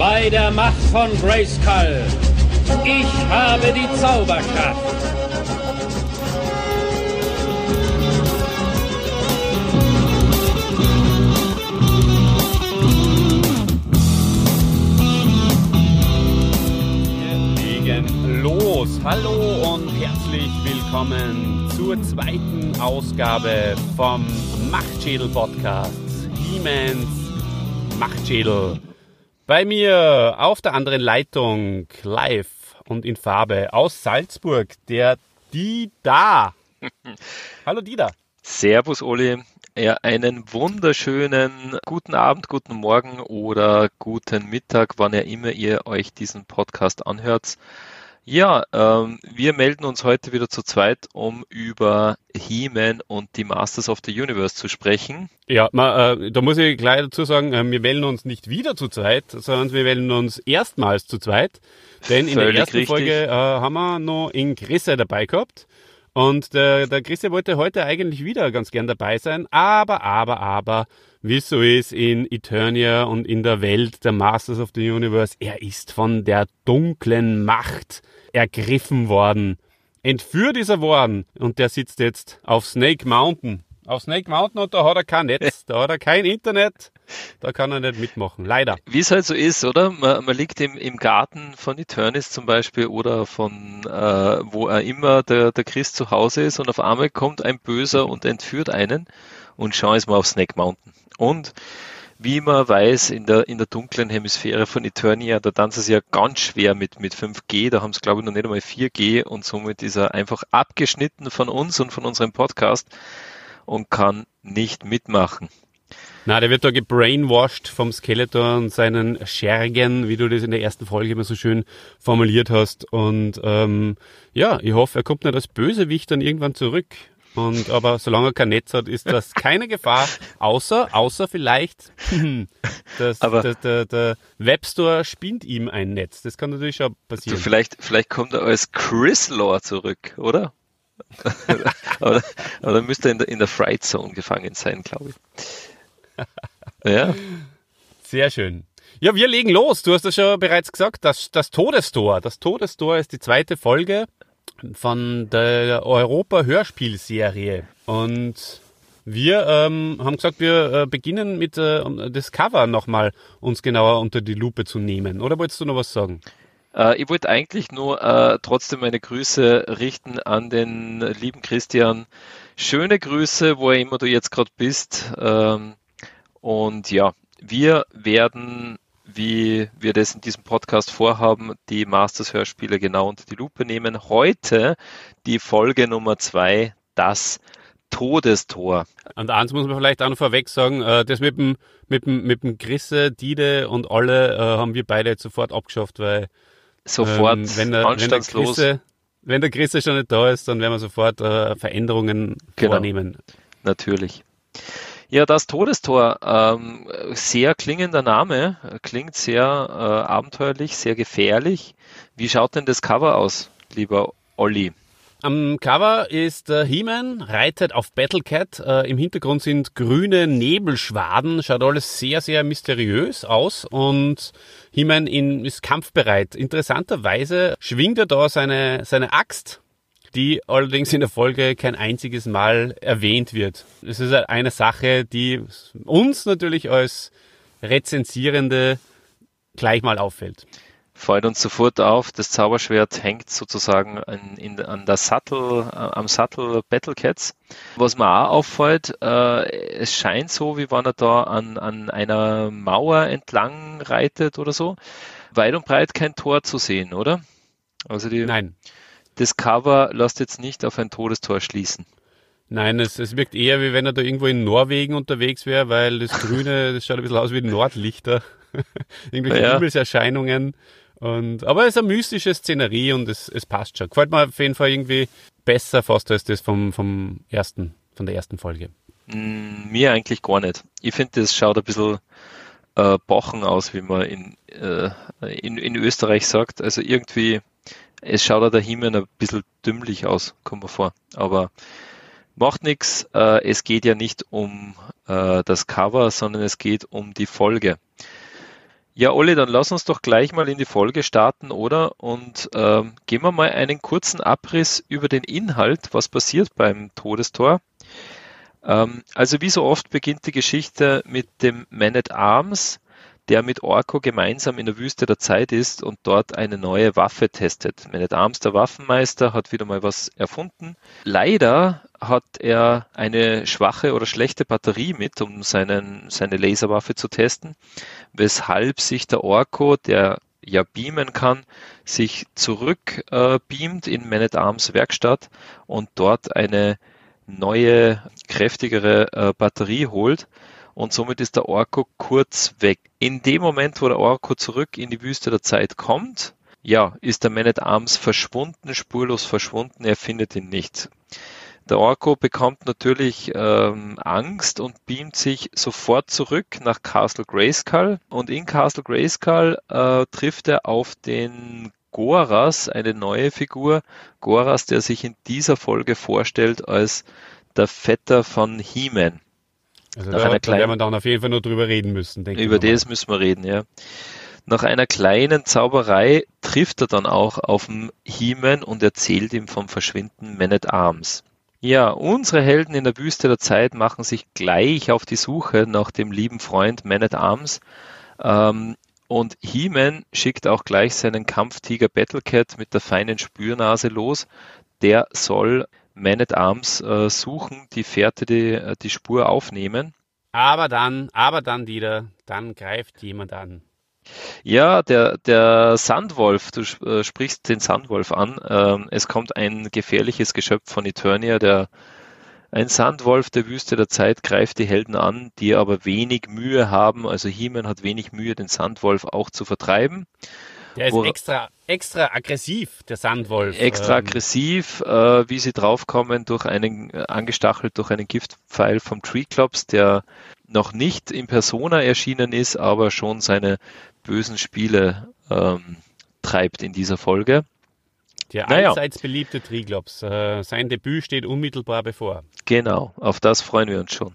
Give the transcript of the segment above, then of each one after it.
bei der Macht von Grayskull. Ich habe die Zauberkraft. Los. Hallo und herzlich willkommen zur zweiten Ausgabe vom Machtschädel Podcast. He-Mans Machtschädel. Bei mir auf der anderen Leitung live und in Farbe aus Salzburg der Dida. Hallo Dida. Servus Oli. Ja, einen wunderschönen guten Abend, guten Morgen oder guten Mittag, wann ihr immer ihr euch diesen Podcast anhört. Ja, ähm, wir melden uns heute wieder zu zweit, um über He-Man und die Masters of the Universe zu sprechen. Ja, ma, äh, da muss ich gleich dazu sagen, äh, wir melden uns nicht wieder zu zweit, sondern wir melden uns erstmals zu zweit. Denn in Völlig der ersten richtig. Folge äh, haben wir noch in Grisse dabei gehabt. Und der, der Chrisse wollte heute eigentlich wieder ganz gern dabei sein, aber, aber, aber, wie es so ist in Eternia und in der Welt der Masters of the Universe, er ist von der dunklen Macht ergriffen worden. Entführt ist er worden und der sitzt jetzt auf Snake Mountain. Auf Snake Mountain und da hat er kein Netz, da hat er kein Internet, da kann er nicht mitmachen. Leider. Wie es halt so ist, oder? Man, man liegt im, im Garten von Eternis zum Beispiel oder von äh, wo er immer der, der Christ zu Hause ist und auf einmal kommt ein Böser und entführt einen und schon ist man auf Snake Mountain. Und wie man weiß, in der, in der dunklen Hemisphäre von Eternia, da tanzen sie ja ganz schwer mit, mit 5G, da haben sie glaube ich noch nicht einmal 4G und somit ist er einfach abgeschnitten von uns und von unserem Podcast und kann nicht mitmachen. Na, der wird da gebrainwashed vom Skeletor und seinen Schergen, wie du das in der ersten Folge immer so schön formuliert hast. Und ähm, ja, ich hoffe, er kommt nicht als Bösewicht dann irgendwann zurück. Und aber solange er kein Netz hat, ist das keine Gefahr, außer, außer vielleicht, das, Aber- der, der, der Webstore spinnt ihm ein Netz. Das kann natürlich schon passieren. vielleicht, vielleicht kommt er als Chris Lore zurück, oder? aber, aber dann müsste er in der, in der Fright Zone gefangen sein, glaube ich. Ja, Sehr schön. Ja, wir legen los. Du hast es schon bereits gesagt, das, das Todestor. Das Todestor ist die zweite Folge von der Europa-Hörspielserie. Und wir ähm, haben gesagt, wir äh, beginnen mit äh, das Cover nochmal uns genauer unter die Lupe zu nehmen. Oder wolltest du noch was sagen? äh, ich wollte eigentlich nur äh, trotzdem meine Grüße richten an den lieben Christian. Schöne Grüße, wo er immer du jetzt gerade bist. Ähm, und ja, wir werden, wie wir das in diesem Podcast vorhaben, die Masters-Hörspiele genau unter die Lupe nehmen. Heute die Folge Nummer zwei, das Todestor. Und eins muss man vielleicht auch noch vorweg sagen, äh, das mit dem, mit dem, mit dem Grisse, Dide und alle äh, haben wir beide jetzt sofort abgeschafft, weil Sofort Ähm, wenn, der, wenn, der. Chrisse, wenn der Chrisse schon nicht da ist, dann werden wir sofort äh, Veränderungen Genau. vornehmen. Natürlich. Ja, das Todestor, ähm, sehr klingender Name, klingt sehr äh, abenteuerlich, sehr gefährlich. Wie schaut denn das Cover aus, lieber Olli? Am Cover ist äh, He-Man, reitet auf Battlecat. Äh, Im Hintergrund sind grüne Nebelschwaden. Schaut alles sehr, sehr mysteriös aus. Und He-Man ist kampfbereit. Interessanterweise schwingt er da seine, seine Axt, die allerdings in der Folge kein einziges Mal erwähnt wird. Es ist eine Sache, die uns natürlich als Rezensierende gleich mal auffällt. Fällt uns sofort auf, das Zauberschwert hängt sozusagen an, in, an der Sattel, äh, am Sattel Battlecats. Was mir auch auffällt, äh, es scheint so, wie wenn er da an, an einer Mauer entlang reitet oder so. Weit und breit kein Tor zu sehen, oder? Also die, Nein, das Cover lässt jetzt nicht auf ein Todestor schließen. Nein, es, es wirkt eher, wie wenn er da irgendwo in Norwegen unterwegs wäre, weil das Grüne, das schaut ein bisschen aus wie Nordlichter. Irgendwelche Ja. Himmelserscheinungen. Und, aber es ist eine mystische Szenerie und es, es passt schon. Gefällt mir auf jeden Fall irgendwie besser fast als das vom, vom ersten, von der ersten Folge. Mm, Mir eigentlich gar nicht. Ich finde, das schaut ein bisschen äh, bochen aus, wie man in, äh, in, in Österreich sagt. Also irgendwie, es schaut auch der Himmel ein bisschen dümmlich aus, kommt mir vor. Aber macht nichts. Äh, es geht ja nicht um äh, das Cover, sondern es geht um die Folge. Ja, Olli, dann lass uns doch gleich mal in die Folge starten, oder? Und ähm, gehen wir mal einen kurzen Abriss über den Inhalt, was passiert beim Todestor. Ähm, also wie so oft beginnt die Geschichte mit dem Man at Arms, der mit Orko gemeinsam in der Wüste der Zeit ist und dort eine neue Waffe testet. Man at Arms, der Waffenmeister, hat wieder mal was erfunden. Leider hat er eine schwache oder schlechte Batterie mit, um seinen, seine Laserwaffe zu testen, weshalb sich der Orko, der ja beamen kann, sich zurück äh, beamt in Man at Arms Werkstatt und dort eine neue, kräftigere äh, Batterie holt und somit ist der Orko kurz weg. In dem Moment, wo der Orko zurück in die Wüste der Zeit kommt, ja, ist der Man at Arms verschwunden, spurlos verschwunden, er findet ihn nicht. Der Orko bekommt natürlich ähm, Angst und beamt sich sofort zurück nach Castle Grayskull und in Castle Grayskull äh, trifft er auf den Goras, eine neue Figur. Goras, der sich in dieser Folge vorstellt als der Vetter von He-Man. Also Nach da, da werden wir dann auf jeden Fall nur drüber reden müssen, denke Über das müssen wir reden, ja. Nach einer kleinen Zauberei trifft er dann auch auf den He-Man und erzählt ihm vom Verschwinden Man at Arms. Ja, unsere Helden in der Wüste der Zeit machen sich gleich auf die Suche nach dem lieben Freund Man at Arms. Ähm, und He-Man schickt auch gleich seinen Kampftiger Battlecat mit der feinen Spürnase los. Der soll man at Arms äh, suchen, die Fährte, die, äh, die Spur aufnehmen. Aber dann, aber dann, Dieter, dann greift jemand an. Ja, der, der Sandwolf, du äh, sprichst den Sandwolf an. Ähm, es kommt ein gefährliches Geschöpf von Eternia, der ein Sandwolf der Wüste der Zeit greift die Helden an, die aber wenig Mühe haben. Also He-Man hat wenig Mühe, den Sandwolf auch zu vertreiben. Der ist extra, extra aggressiv, der Sandwolf. Extra ähm. aggressiv, äh, wie sie draufkommen, durch einen, äh, angestachelt durch einen Giftpfeil vom Treeclops, der noch nicht in Persona erschienen ist, aber schon seine bösen Spiele ähm, treibt in dieser Folge. Der naja. allseits beliebte Triglops. Äh, sein Debüt steht unmittelbar bevor. Genau, auf das freuen wir uns schon.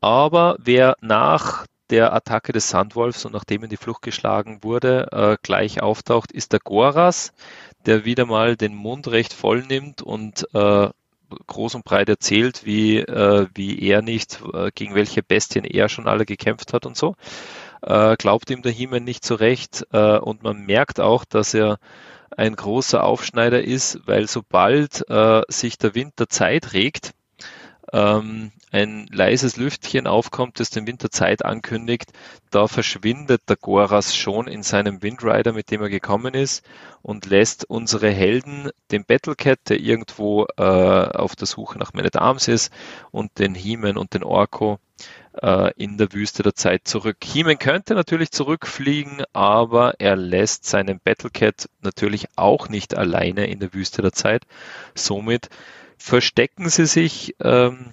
Aber wer nach der Attacke des Sandwolfs und nachdem in die Flucht geschlagen wurde, äh, gleich auftaucht, ist der Goras, der wieder mal den Mund recht voll nimmt und äh, groß und breit erzählt, wie, äh, wie er nicht, äh, gegen welche Bestien er schon alle gekämpft hat und so. Äh, glaubt ihm der Himmel nicht so recht äh, und man merkt auch, dass er ein großer Aufschneider ist, weil sobald sich der Wind der Zeit regt, ähm, ein leises Lüftchen aufkommt, das den Winter Zeit ankündigt, da verschwindet der Goras schon in seinem Windrider, mit dem er gekommen ist und lässt unsere Helden, den Battlecat, der irgendwo äh, auf der Suche nach Man at Arms ist, und den He-Man und den Orko äh, in der Wüste der Zeit zurück. He-Man könnte natürlich zurückfliegen, aber er lässt seinen Battlecat natürlich auch nicht alleine in der Wüste der Zeit. Somit verstecken sie sich, ähm,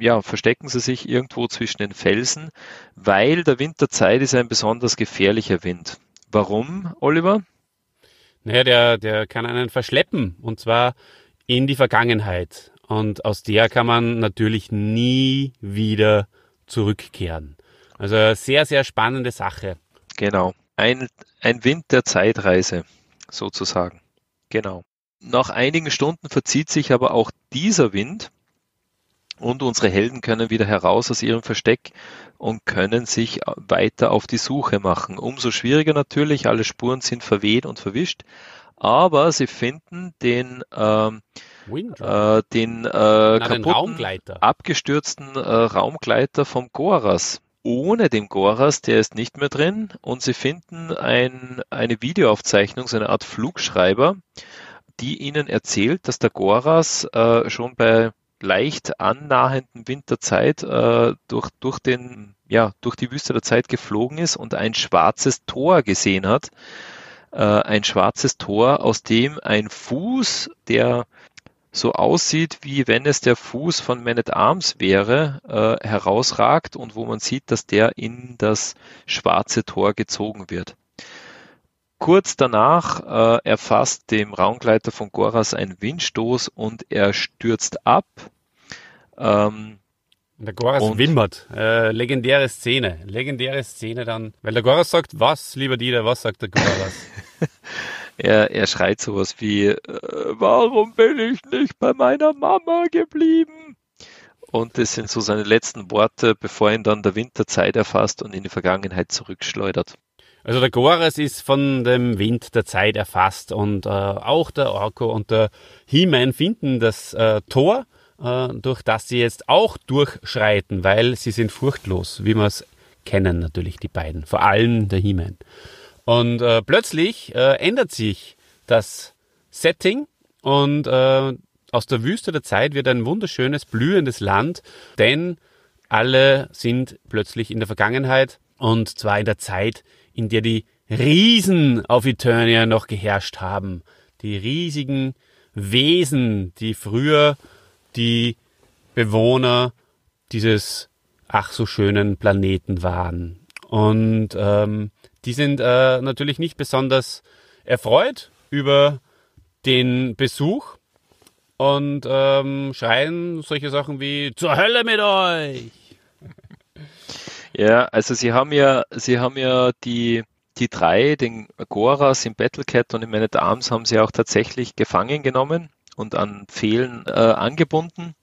ja, verstecken sie sich irgendwo zwischen den Felsen, weil der Winterzeit ist ein besonders gefährlicher Wind. Warum, Oliver? Naja, der, der kann einen verschleppen und zwar in die Vergangenheit. Und aus der kann man natürlich nie wieder zurückkehren. Also sehr, sehr spannende Sache. Genau. Ein, ein Wind der Zeitreise, sozusagen. Genau. Nach einigen Stunden verzieht sich aber auch dieser Wind und unsere Helden können wieder heraus aus ihrem Versteck und können sich weiter auf die Suche machen. Umso schwieriger natürlich, alle Spuren sind verweht und verwischt, aber sie finden den ähm, äh, den äh, kaputten, abgestürzten äh, Raumgleiter vom Goras. Ohne den Goras, der ist nicht mehr drin und sie finden ein, eine Videoaufzeichnung, so eine Art Flugschreiber, die ihnen erzählt, dass der Goras äh, schon bei leicht annahenden Winterzeit äh, durch, durch, den, ja, durch die Wüste der Zeit geflogen ist und ein schwarzes Tor gesehen hat. Äh, ein schwarzes Tor, aus dem ein Fuß, der so aussieht, wie wenn es der Fuß von Man at Arms wäre, äh, herausragt und wo man sieht, dass der in das schwarze Tor gezogen wird. Kurz danach äh, erfasst dem Raumgleiter von Goras ein Windstoß und er stürzt ab. Ähm, Der Goras Und- wimmert. Äh, legendäre Szene. Legendäre Szene dann. Weil der Goras sagt, was, lieber Dieter, was sagt der Goras? Er, er schreit sowas wie, äh, warum bin ich nicht bei meiner Mama geblieben? Und das sind so seine letzten Worte, bevor ihn dann der Winter Zeit erfasst und in die Vergangenheit zurückschleudert. Also der Goras ist von dem Wind der Zeit erfasst und äh, auch der Orko und der He-Man finden das äh, Tor, äh, durch das sie jetzt auch durchschreiten, weil sie sind furchtlos, wie wir es kennen natürlich die beiden, vor allem der He-Man. Und äh, plötzlich äh, ändert sich das Setting und äh, aus der Wüste der Zeit wird ein wunderschönes, blühendes Land, denn alle sind plötzlich in der Vergangenheit und zwar in der Zeit, in der die Riesen auf Eternia noch geherrscht haben. Die riesigen Wesen, die früher die Bewohner dieses ach so schönen Planeten waren. Und ähm, die sind äh, natürlich nicht besonders erfreut über den Besuch und ähm, schreien solche Sachen wie zur Hölle mit euch. Ja, also sie haben ja, sie haben ja die, die drei, den Goras im Battlecat und im Man at Arms haben sie auch tatsächlich gefangen genommen und an Pfählen äh, angebunden.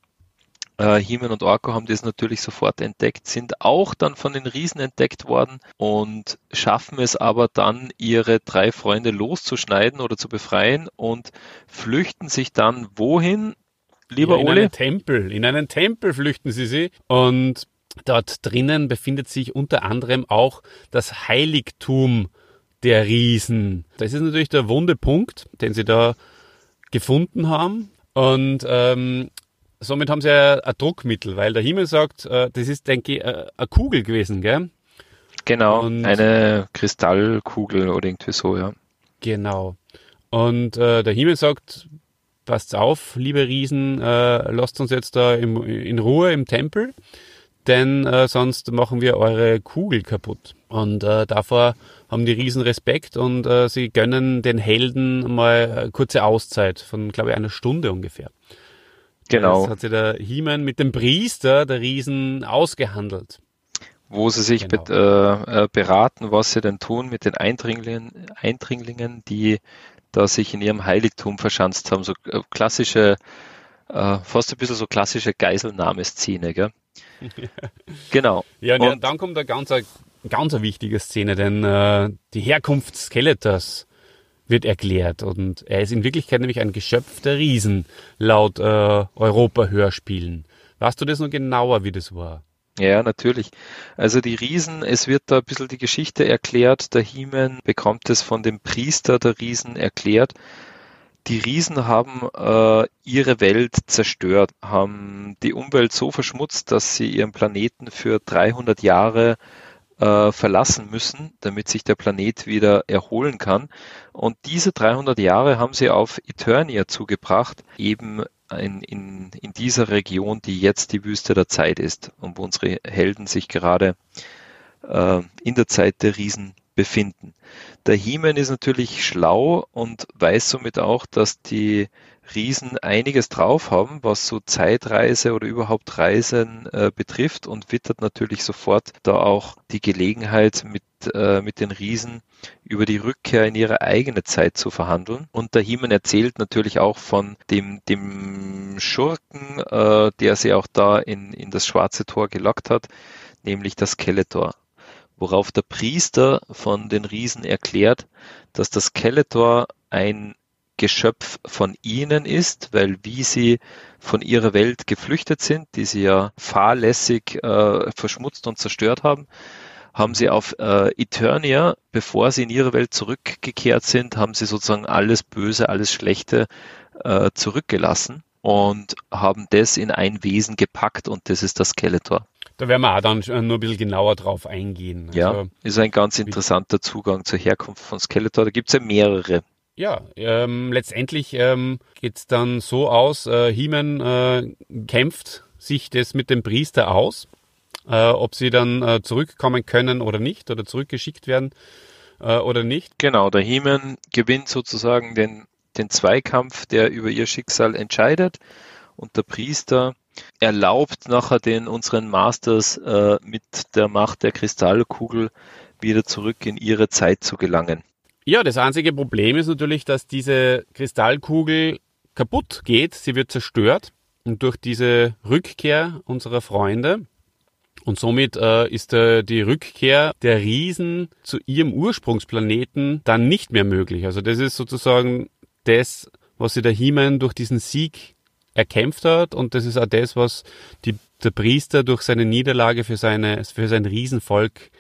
Äh, He-Man und Orko haben das natürlich sofort entdeckt, sind auch dann von den Riesen entdeckt worden und schaffen es aber dann, ihre drei Freunde loszuschneiden oder zu befreien und flüchten sich dann wohin, lieber ja, in Ole? einen Tempel. In einen Tempel flüchten sie sie und dort drinnen befindet sich unter anderem auch das Heiligtum der Riesen. Das ist natürlich der wunde Punkt, den sie da gefunden haben und ähm, somit haben sie ja ein Druckmittel, weil der Himmel sagt, äh, das ist, denke ich, äh, eine Kugel gewesen, gell? Genau, Und- eine Kristallkugel oder irgendwie so, ja. Genau. Und äh, der Himmel sagt, passt auf, liebe Riesen, äh, lasst uns jetzt da im, in Ruhe im Tempel, denn äh, sonst machen wir eure Kugel kaputt. Und äh, davor haben die Riesen Respekt und äh, sie gönnen den Helden mal eine kurze Auszeit von, glaube ich, einer Stunde ungefähr. Genau. Das hat sich der He-Man mit dem Priester der Riesen ausgehandelt. wo sie sich Genau. bet- äh, äh, beraten, was sie denn tun mit den Eindringlingen, Eindringlingen, die da sich in ihrem Heiligtum verschanzt haben. So äh, klassische, äh, fast ein bisschen so klassische Geiselnahmeszene, gell? Genau. Ja, und, Und- dann kommt eine ganz, ganz eine wichtige Szene, denn äh, die Herkunft Skeletors wird erklärt und er ist in Wirklichkeit nämlich ein Geschöpf der Riesen laut äh, Europa-Hörspielen. Weißt du das noch genauer, wie das war? Ja, natürlich. Also die Riesen, es wird da ein bisschen die Geschichte erklärt. Der He-Man bekommt es von dem Priester der Riesen erklärt. Die Riesen haben äh, ihre Welt zerstört, haben die Umwelt so verschmutzt, dass sie ihren Planeten für 300 Jahre äh, verlassen müssen, damit sich der Planet wieder erholen kann. Und diese 300 Jahre haben sie auf Eternia zugebracht, eben in, in, in dieser Region, die jetzt die Wüste der Zeit ist und wo unsere Helden sich gerade äh, in der Zeit der Riesen befinden. Der He-Man ist natürlich schlau und weiß somit auch, dass die Riesen einiges drauf haben, was so Zeitreise oder überhaupt Reisen äh, betrifft und wittert natürlich sofort da auch die Gelegenheit mit, äh, mit den Riesen über die Rückkehr in ihre eigene Zeit zu verhandeln. Und der He-Man erzählt natürlich auch von dem, dem Schurken, äh, der sie auch da in, in das schwarze Tor gelockt hat, nämlich das Skeletor. Worauf der Priester von den Riesen erklärt, dass das Skeletor ein Geschöpf von ihnen ist, weil wie sie von ihrer Welt geflüchtet sind, die sie ja fahrlässig äh, verschmutzt und zerstört haben, haben sie auf äh, Eternia, bevor sie in ihre Welt zurückgekehrt sind, haben sie sozusagen alles Böse, alles Schlechte äh, zurückgelassen und haben das in ein Wesen gepackt und das ist das Skeletor. Da werden wir auch dann nur ein bisschen genauer drauf eingehen. Ja, Also, ist ein ganz interessanter Zugang zur Herkunft von Skeletor. Da gibt's ja mehrere. ja ähm, letztendlich ähm, geht's dann so aus, äh, He-Man äh, kämpft sich das mit dem Priester aus, äh, ob sie dann äh, zurückkommen können oder nicht oder zurückgeschickt werden äh, oder nicht. Genau, der He-Man gewinnt sozusagen den, den Zweikampf, der über ihr Schicksal entscheidet. Und der Priester erlaubt nachher den unseren Masters äh, mit der Macht der Kristallkugel wieder zurück in ihre Zeit zu gelangen. Ja, das einzige Problem ist natürlich, dass diese Kristallkugel kaputt geht, sie wird zerstört und durch diese Rückkehr unserer Freunde und somit äh, ist äh, die Rückkehr der Riesen zu ihrem Ursprungsplaneten dann nicht mehr möglich. Also das ist sozusagen das, was sie der He-Man durch diesen Sieg erkämpft hat und das ist auch das, was die, der Priester durch seine Niederlage für, seine, für sein Riesenvolk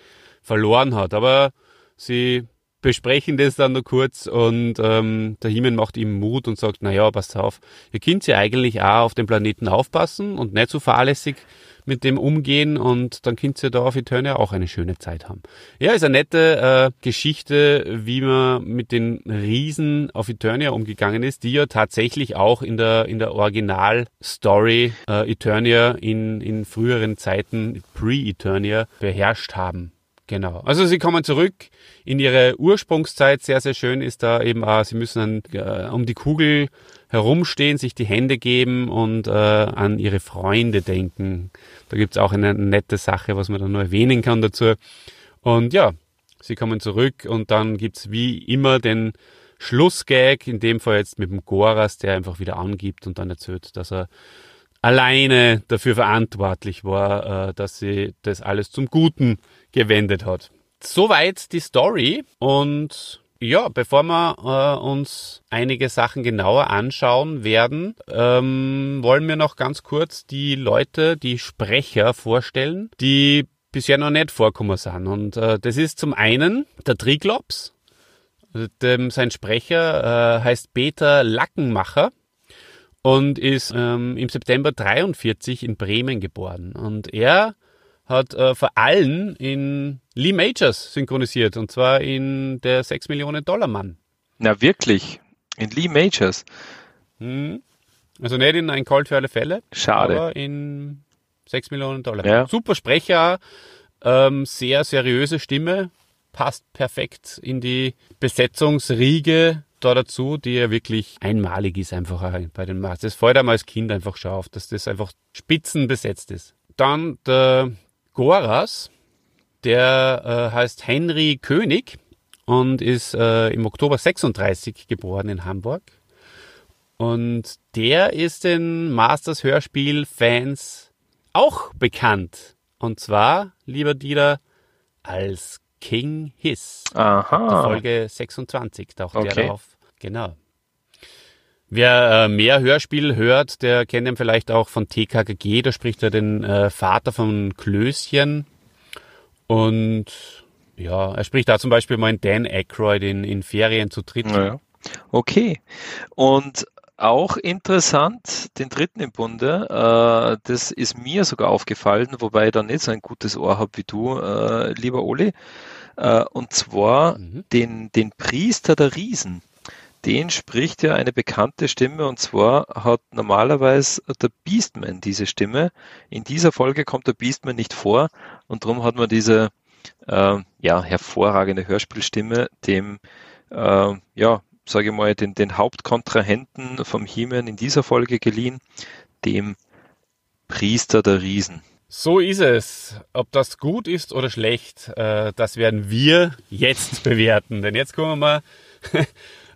verloren hat. Aber sie besprechen das dann nur kurz und ähm, der Himmel macht ihm Mut und sagt, naja, passt auf, ihr könnt ja eigentlich auch auf dem Planeten aufpassen und nicht so fahrlässig mit dem umgehen und dann könnt ihr da auf Eternia auch eine schöne Zeit haben. Ja, ist eine nette äh, Geschichte, wie man mit den Riesen auf Eternia umgegangen ist, die ja tatsächlich auch in der, in der Original-Story äh, Eternia in, in früheren Zeiten, Pre-Eternia, beherrscht haben. Genau. Also sie kommen zurück in ihre Ursprungszeit. Sehr, sehr schön ist da eben auch, sie müssen dann äh, um die Kugel herumstehen, sich die Hände geben und äh, an ihre Freunde denken. Da gibt's auch eine nette Sache, was man da nur erwähnen kann dazu. Und ja, sie kommen zurück und dann gibt's wie immer den Schlussgag, in dem Fall jetzt mit dem Goras, der einfach wieder angibt und dann erzählt, dass er alleine dafür verantwortlich war, äh, dass sie das alles zum Guten gewendet hat. Soweit die Story und ja, bevor wir äh, uns einige Sachen genauer anschauen werden, ähm, wollen wir noch ganz kurz die Leute, die Sprecher vorstellen, die bisher noch nicht vorkommen sind. Und äh, das ist zum einen der Triglops. Sein Sprecher heißt Peter Lackenmacher und ist ähm, im September 43 in Bremen geboren. Und er hat äh, vor allem in Lee Majors synchronisiert und zwar in der 6 Millionen Dollar Mann. Na wirklich? In Lee Majors? Hm. Also nicht in ein Colt für alle Fälle. Schade. Aber in 6 Millionen Dollar. Ja. Super Sprecher, ähm, sehr seriöse Stimme, passt perfekt in die Besetzungsriege da dazu, die ja wirklich einmalig ist einfach bei den Masters. Das fällt einem als Kind einfach schon auf, dass das einfach spitzenbesetzt ist. Dann der Goras, der äh, heißt Henry König und ist äh, im Oktober 36 geboren in Hamburg. Und der ist den Masters Hörspiel-Fans auch bekannt. Und zwar, lieber Dieter, als King Hiss. Aha. Folge 26 taucht Okay. der auf. Genau. Wer äh, mehr Hörspiel hört, der kennt ihn vielleicht auch von TKKG. Da spricht er den äh, Vater von Klößchen. Und ja, er spricht da zum Beispiel mal in Dan Aykroyd in, in Ferien zu dritt. Ja. Okay. Und auch interessant, den dritten im Bunde, äh, das ist mir sogar aufgefallen, wobei ich da nicht so ein gutes Ohr habe wie du, äh, lieber Oli. Äh, und zwar Mhm. den, den Priester der Riesen. Den spricht ja eine bekannte Stimme und zwar hat normalerweise der Beastman diese Stimme. In dieser Folge kommt der Beastman nicht vor und darum hat man diese äh, ja, hervorragende Hörspielstimme dem äh, ja, sage ich mal, den, den Hauptkontrahenten vom He-Man in dieser Folge geliehen, dem Priester der Riesen. So ist es. Ob das gut ist oder schlecht, äh, das werden wir jetzt bewerten. Denn jetzt kommen wir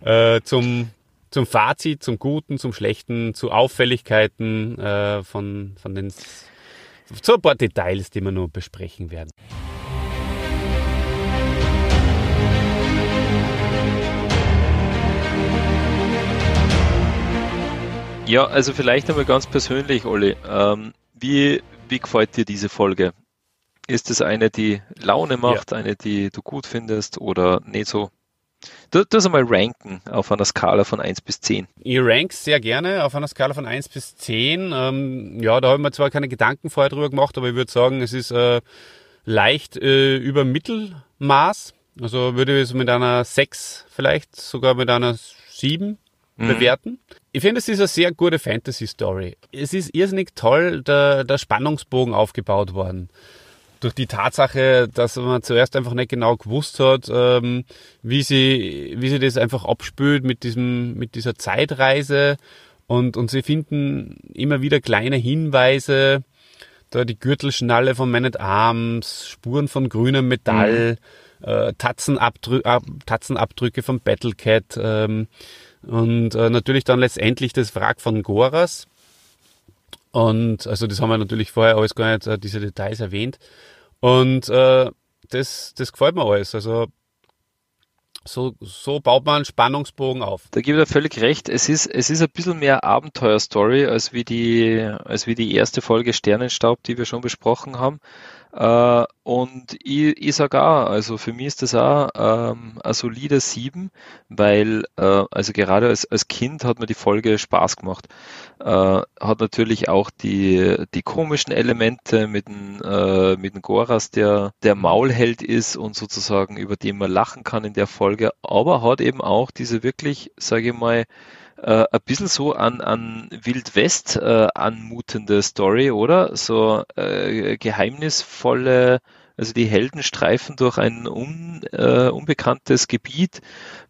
äh, zum, zum Fazit, zum Guten, zum Schlechten, zu Auffälligkeiten äh, von, von den zu ein paar Details, die wir nur besprechen werden. Ja, also vielleicht einmal ganz persönlich, Olli. Ähm, wie, wie gefällt dir diese Folge? Ist es eine, die Laune macht, eine, die du gut findest oder nicht so? Du, du einmal ranken auf einer Skala von 1 bis 10. Ich rank sehr gerne auf einer Skala von 1 bis 10. Ähm, ja, da habe ich mir zwar keine Gedanken vorher drüber gemacht, aber ich würde sagen, es ist äh, leicht äh, über Mittelmaß. Also würde ich es mit einer 6 vielleicht, sogar mit einer 7 bewerten. Ich finde, es ist eine sehr gute Fantasy-Story. Es ist irrsinnig toll, der, der Spannungsbogen aufgebaut worden. Durch die Tatsache, dass man zuerst einfach nicht genau gewusst hat, ähm, wie sie, wie sie das einfach abspült mit diesem, mit dieser Zeitreise Und, und sie finden immer wieder kleine Hinweise, da die Gürtelschnalle von Man at Arms, Spuren von grünem Metall, mhm. Äh, Tatzenabdrü Ab Tatzenabdrücke von Battlecat ähm, und äh, natürlich dann letztendlich das Wrack von Goras. Und also das haben wir natürlich vorher alles gar nicht, äh, diese Details erwähnt. Und äh, das, das gefällt mir alles. Also so, so baut man einen Spannungsbogen auf. Da gebe ich dir völlig recht. Es ist, es ist ein bisschen mehr Abenteuerstory als wie die, als wie die erste Folge Sternenstaub, die wir schon besprochen haben. Äh, und ich, ich sage auch, also für mich ist das auch ähm, ein solider 7, weil äh, also gerade als, als Kind hat mir die Folge Spaß gemacht. Äh, hat natürlich auch die, die komischen Elemente mit dem, äh, mit dem Goras, der der Maulheld ist und sozusagen über den man lachen kann in der Folge, aber hat eben auch diese wirklich, sage ich mal, äh, ein bisschen so an, an Wild West äh, anmutende Story, oder? So äh, geheimnisvolle, also die Helden streifen durch ein un, äh, unbekanntes Gebiet,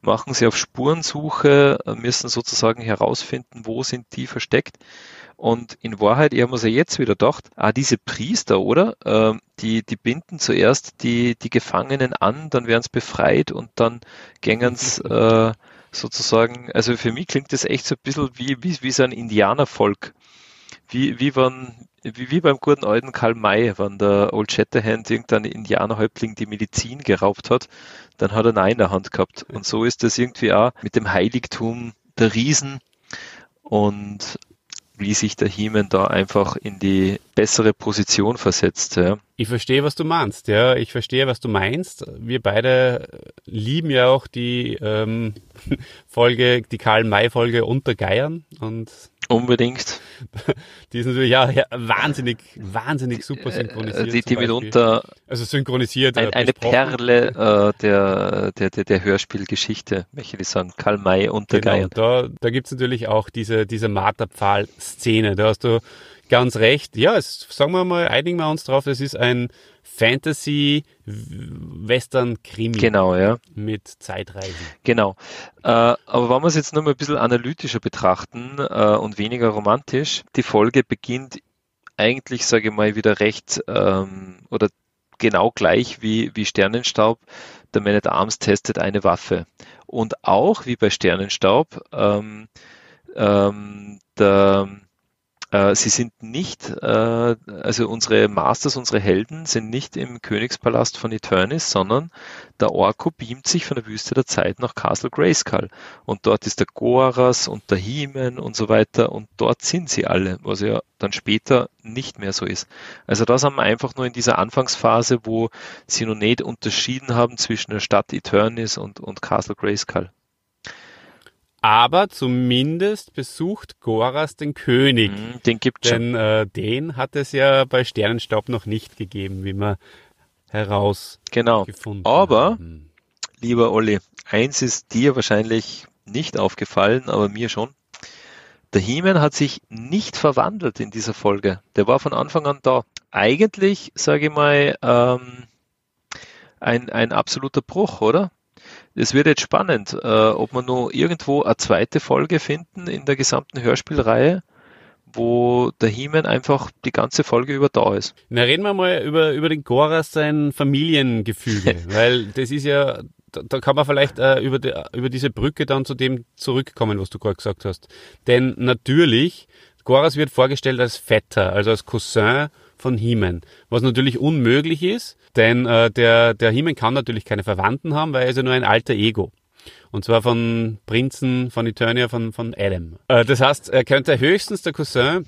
machen sie auf Spurensuche, müssen sozusagen herausfinden, wo sind die versteckt. Und in Wahrheit, ich habe mir ja jetzt wieder gedacht, ah, diese Priester, oder? Äh, die, die binden zuerst die, die Gefangenen an, dann werden sie befreit und dann gängen sie äh, sozusagen, also für mich klingt das echt so ein bisschen wie, wie, wie so ein Indianervolk. Wie, wie, wenn, wie, wie beim guten alten Karl May, wenn der Old Shatterhand irgendein Indianerhäuptling die Medizin geraubt hat, dann hat er Nein in der Hand gehabt. Und so ist das irgendwie auch mit dem Heiligtum der Riesen und wie sich der Hiemen da einfach in die bessere Position versetzt. Ja. Ich verstehe, was du meinst. Ja, ich verstehe, was du meinst. Wir beide lieben ja auch die ähm, Folge, die Karl-May-Folge unter Geiern und Unbedingt. Die ist natürlich ja wahnsinnig, wahnsinnig super synchronisiert. Die, die mitunter also synchronisiert. Ein, eine Perle äh, der, der, der, der Hörspielgeschichte, möchte ich sagen. Karl May unter genau. Da, da gibt's natürlich auch diese, diese Marterpfahl-Szene. Da hast du ganz recht. Ja, es, sagen wir mal, einigen wir uns drauf, es ist ein Fantasy-Western-Krimi. Genau, ja. Mit Zeitreisen. Genau. Äh, aber wenn wir es jetzt nur mal ein bisschen analytischer betrachten äh, und weniger romantisch, die Folge beginnt eigentlich, sage ich mal, wieder recht ähm, oder genau gleich wie, wie Sternenstaub. Der Man at Arms testet eine Waffe. Und auch wie bei Sternenstaub, ähm, ähm, der äh, sie sind nicht, äh, also unsere Masters, unsere Helden sind nicht im Königspalast von Eternis, sondern der Orko beamt sich von der Wüste der Zeit nach Castle Grayskull. Und dort ist der Goras und der Heeman und so weiter und dort sind sie alle, was ja dann später nicht mehr so ist. Also das haben wir einfach nur in dieser Anfangsphase, wo sie noch nicht unterschieden haben zwischen der Stadt Eternis und, und Castle Grayskull. Aber zumindest besucht Goras den König. Mhm, den gibt Denn äh, den hat es ja bei Sternenstaub noch nicht gegeben, wie wir herausgefunden genau. Aber, haben. lieber Olli, eins ist dir wahrscheinlich nicht aufgefallen, aber mir schon. Der He-Man hat sich nicht verwandelt in dieser Folge. Der war von Anfang an da. Eigentlich, sage ich mal, ähm, ein, ein absoluter Bruch, oder? Es wird jetzt spannend, äh, ob wir nur irgendwo eine zweite Folge finden in der gesamten Hörspielreihe, wo der He-Man einfach die ganze Folge über da ist. Na, reden wir mal über, über den Goras sein Familiengefüge, weil das ist ja, da, da kann man vielleicht äh, über, die, über diese Brücke dann zu dem zurückkommen, was du gerade gesagt hast. Denn natürlich, Goras wird vorgestellt als Vetter, also als Cousin von He-Man, was natürlich unmöglich ist, denn äh, der, der He-Man kann natürlich keine Verwandten haben, weil er ist ja nur ein alter Ego. Und zwar von Prinzen von Eternia, von, von Adam. Äh, das heißt, er könnte höchstens der Cousin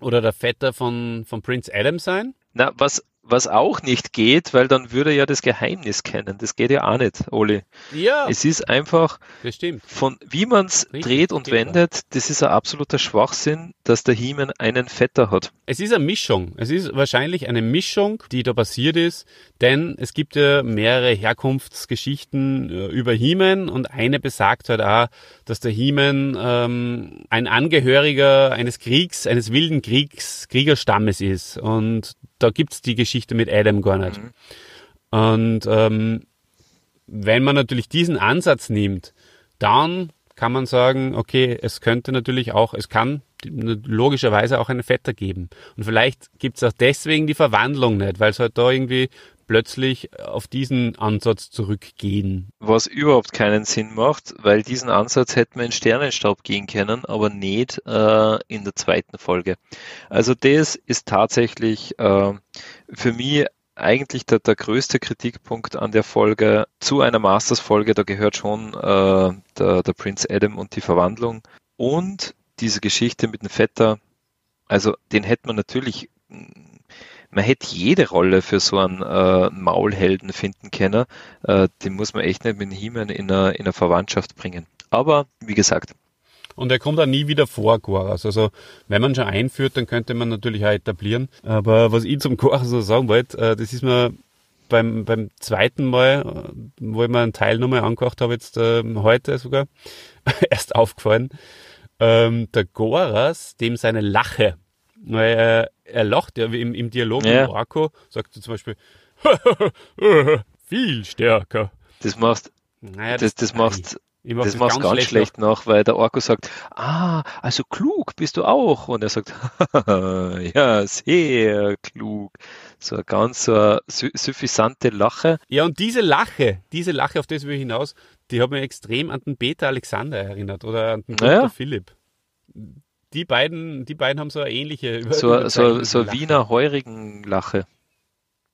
oder der Vetter von, von Prince Adam sein. Na, was, was auch nicht geht, weil dann würde er ja das Geheimnis kennen. Das geht ja auch nicht, Oli. Ja. Es ist einfach, das stimmt. von wie man es dreht und wendet, das ist ein absoluter Schwachsinn, dass der Hiemen einen Vetter hat. Es ist eine Mischung. Es ist wahrscheinlich eine Mischung, die da passiert ist, denn es gibt ja mehrere Herkunftsgeschichten äh, über Hiemen und eine besagt halt auch, dass der Hiemen ähm, ein Angehöriger eines Kriegs, eines wilden Kriegs, Kriegerstammes ist und da gibt's die Geschichte mit Adam gar nicht. Mhm. Und ähm, wenn man natürlich diesen Ansatz nimmt, dann kann man sagen, okay, es könnte natürlich auch, es kann logischerweise auch einen Vetter geben. Und vielleicht gibt es auch deswegen die Verwandlung nicht, weil es halt da irgendwie plötzlich auf diesen Ansatz zurückgehen. Was überhaupt keinen Sinn macht, weil diesen Ansatz hätten wir in Sternenstaub gehen können, aber nicht äh, in der zweiten Folge. Also das ist tatsächlich äh, für mich eigentlich der, der größte Kritikpunkt an der Folge zu einer Masters-Folge. Da gehört schon äh, der, der Prince Adam und die Verwandlung und diese Geschichte mit dem Vetter. Also den hätte man natürlich man hätte jede Rolle für so einen äh, Maulhelden finden können. Äh, den muss man echt nicht mit He-Man in einer, in einer Verwandtschaft bringen. Aber wie gesagt. Und er kommt auch nie wieder vor, Goras. Also wenn man schon einführt, dann könnte man natürlich auch etablieren. Aber was ich zum Goras so sagen wollte, äh, das ist mir beim, beim zweiten Mal, äh, wo ich mir einen Teil nochmal angehört habe, jetzt äh, heute sogar, erst aufgefallen. Ähm, der Goras, dem seine Lache weil er, er lacht ja im, im Dialog ja. mit Marco, sagt er zum Beispiel, viel stärker. Das machst, naja, das, das, das machst, mach das, das machst ganz, ganz schlecht nach. weil der Orko sagt, ah, also klug bist du auch. Und er sagt, ja, sehr klug. So eine ganz so suffisante Lache. Ja, und diese Lache, diese Lache, auf das will ich hinaus, die hat mich extrem an den Peter Alexander erinnert oder an den Peter naja. Philipp die beiden, die beiden haben so eine ähnliche. So, so, so Wiener Heurigen-Lache.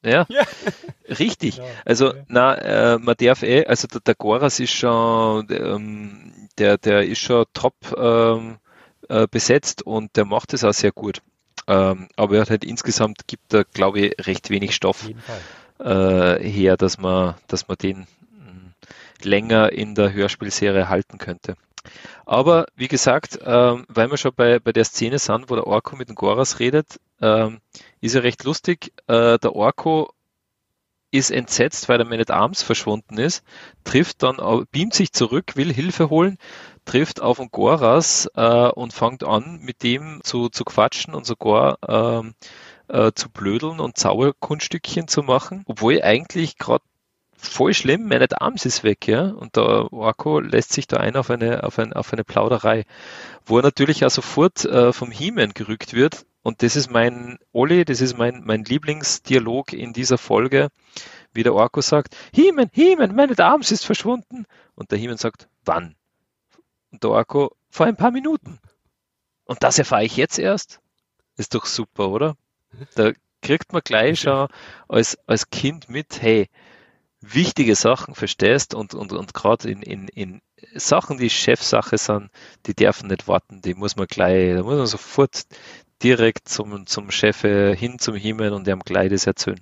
Ja, ja. richtig. Genau. Also, okay. na, äh, man darf eh, also der, der Goras ist schon, ähm, der, der ist schon top ähm, äh, besetzt und der macht es auch sehr gut. Ähm, aber er hat halt insgesamt gibt er, glaube ich, recht wenig Stoff äh, her, dass man, dass man den mh, länger in der Hörspielserie halten könnte. Aber wie gesagt, ähm, weil wir schon bei, bei der Szene sind, wo der Orko mit dem Goras redet, ähm, ist ja recht lustig. Äh, der Orko ist entsetzt, weil der Man at Arms verschwunden ist, trifft dann, beamt sich zurück, will Hilfe holen, trifft auf den Goras äh, und fängt an, mit dem zu, zu quatschen und sogar ähm, äh, zu blödeln und Zauberkunststückchen zu machen, obwohl eigentlich gerade voll schlimm, meine Arms ist weg, ja. Und der Orko lässt sich da ein auf eine, auf, ein, auf eine Plauderei, wo er natürlich auch sofort äh, vom He-Man gerückt wird. Und das ist mein, Oli, das ist mein, mein Lieblingsdialog in dieser Folge, wie der Orko sagt, He-Man, He-Man, meine Arms ist verschwunden. Und der He-Man sagt, wann? Und der Orko, vor ein paar Minuten. Und das erfahre ich jetzt erst? Ist doch super, oder? Da kriegt man gleich schon als, als Kind mit, hey, wichtige Sachen verstehst und, und, und gerade in, in, in Sachen, die Chefsache sind, die dürfen nicht warten, die muss man gleich, da muss man sofort direkt zum, zum Chef hin zum Himmel und dem gleich das erzählen.